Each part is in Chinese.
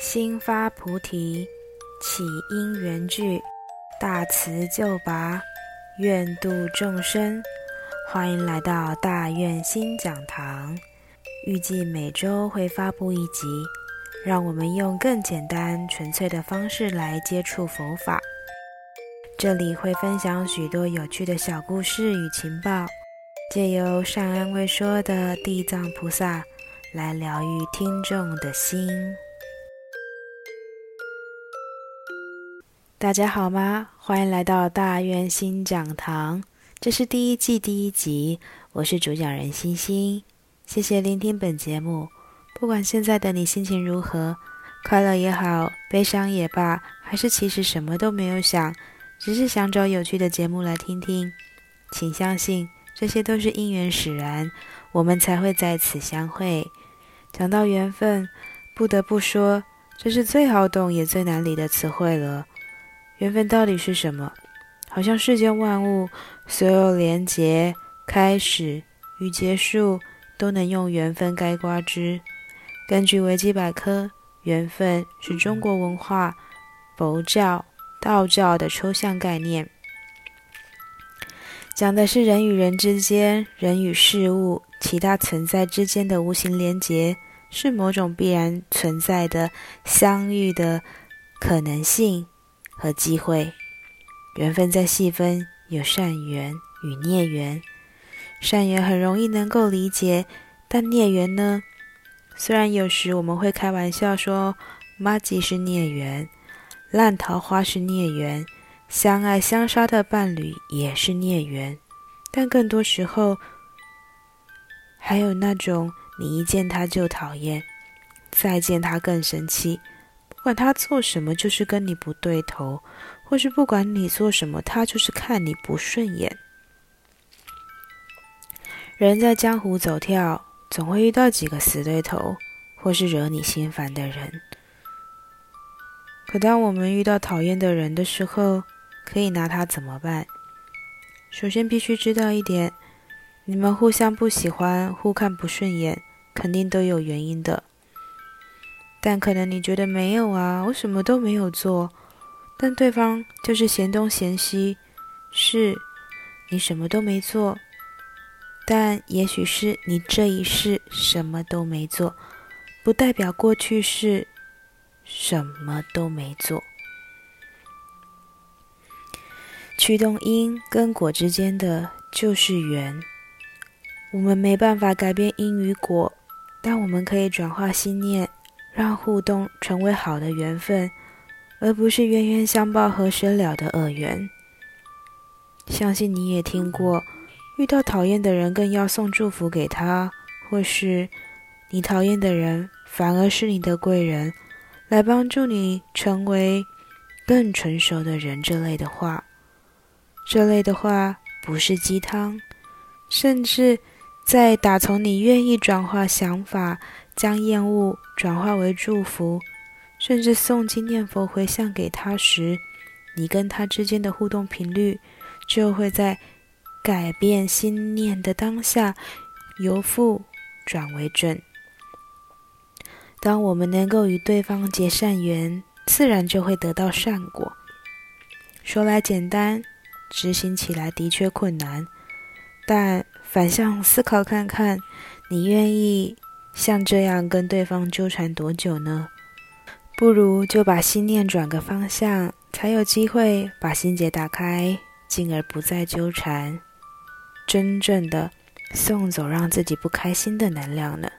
心发菩提，起因缘聚，大慈救拔，愿度众生。欢迎来到大愿心讲堂，预计每周会发布一集，让我们用更简单、纯粹的方式来接触佛法。这里会分享许多有趣的小故事与情报，借由善安未说的地藏菩萨来疗愈听众的心。大家好吗？欢迎来到大愿心讲堂，这是第一季第一集，我是主讲人星星。谢谢聆听本节目。不管现在的你心情如何，快乐也好，悲伤也罢，还是其实什么都没有想，只是想找有趣的节目来听听，请相信这些都是因缘使然，我们才会在此相会。讲到缘分，不得不说，这是最好懂也最难理的词汇了。缘分到底是什么？好像世间万物所有连结、开始与结束，都能用缘分概括之。根据维基百科，缘分是中国文化、佛教、道教的抽象概念，讲的是人与人之间、人与事物、其他存在之间的无形连结，是某种必然存在的相遇的可能性。和机会，缘分在细分，有善缘与孽缘。善缘很容易能够理解，但孽缘呢？虽然有时我们会开玩笑说，妈吉是孽缘，烂桃花是孽缘，相爱相杀的伴侣也是孽缘，但更多时候，还有那种你一见他就讨厌，再见他更生气。管他做什么，就是跟你不对头；或是不管你做什么，他就是看你不顺眼。人在江湖走跳，总会遇到几个死对头，或是惹你心烦的人。可当我们遇到讨厌的人的时候，可以拿他怎么办？首先必须知道一点：你们互相不喜欢、互看不顺眼，肯定都有原因的。但可能你觉得没有啊，我什么都没有做，但对方就是嫌东嫌西，是你什么都没做，但也许是你这一世什么都没做，不代表过去是什么都没做。驱动因跟果之间的就是缘，我们没办法改变因与果，但我们可以转化心念。让互动成为好的缘分，而不是冤冤相报何时了的恶缘。相信你也听过，遇到讨厌的人更要送祝福给他，或是你讨厌的人反而是你的贵人，来帮助你成为更成熟的人这类的话。这类的话不是鸡汤，甚至在打从你愿意转化想法。将厌恶转化为祝福，甚至诵经念佛回向给他时，你跟他之间的互动频率就会在改变心念的当下由负转为正。当我们能够与对方结善缘，自然就会得到善果。说来简单，执行起来的确困难，但反向思考看看，你愿意？像这样跟对方纠缠多久呢？不如就把心念转个方向，才有机会把心结打开，进而不再纠缠，真正的送走让自己不开心的能量呢？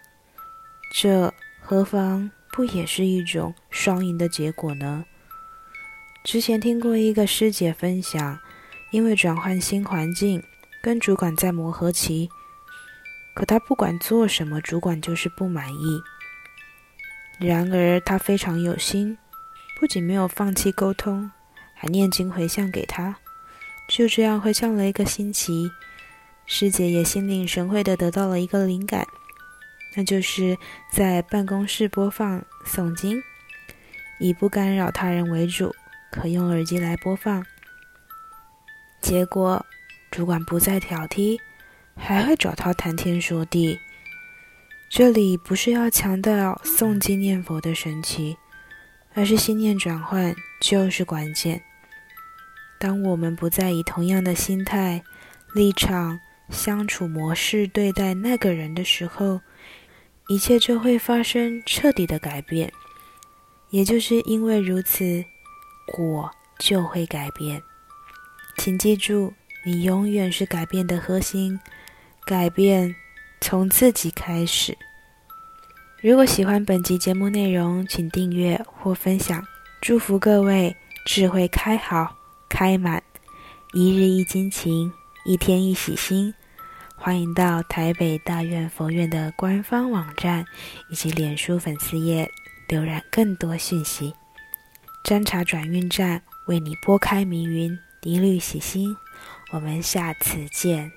这何妨不也是一种双赢的结果呢？之前听过一个师姐分享，因为转换新环境，跟主管在磨合期。可他不管做什么，主管就是不满意。然而他非常有心，不仅没有放弃沟通，还念经回向给他。就这样回向了一个星期，师姐也心领神会的得到了一个灵感，那就是在办公室播放诵经，以不干扰他人为主，可用耳机来播放。结果主管不再挑剔。还会找他谈天说地。这里不是要强调诵经念佛的神奇，而是心念转换就是关键。当我们不再以同样的心态、立场、相处模式对待那个人的时候，一切就会发生彻底的改变。也就是因为如此，果就会改变。请记住，你永远是改变的核心。改变从自己开始。如果喜欢本集节目内容，请订阅或分享。祝福各位智慧开好、开满，一日一金情，一天一喜心。欢迎到台北大院佛院的官方网站以及脸书粉丝页浏览更多讯息。占茶转运站为你拨开迷云，一律喜心。我们下次见。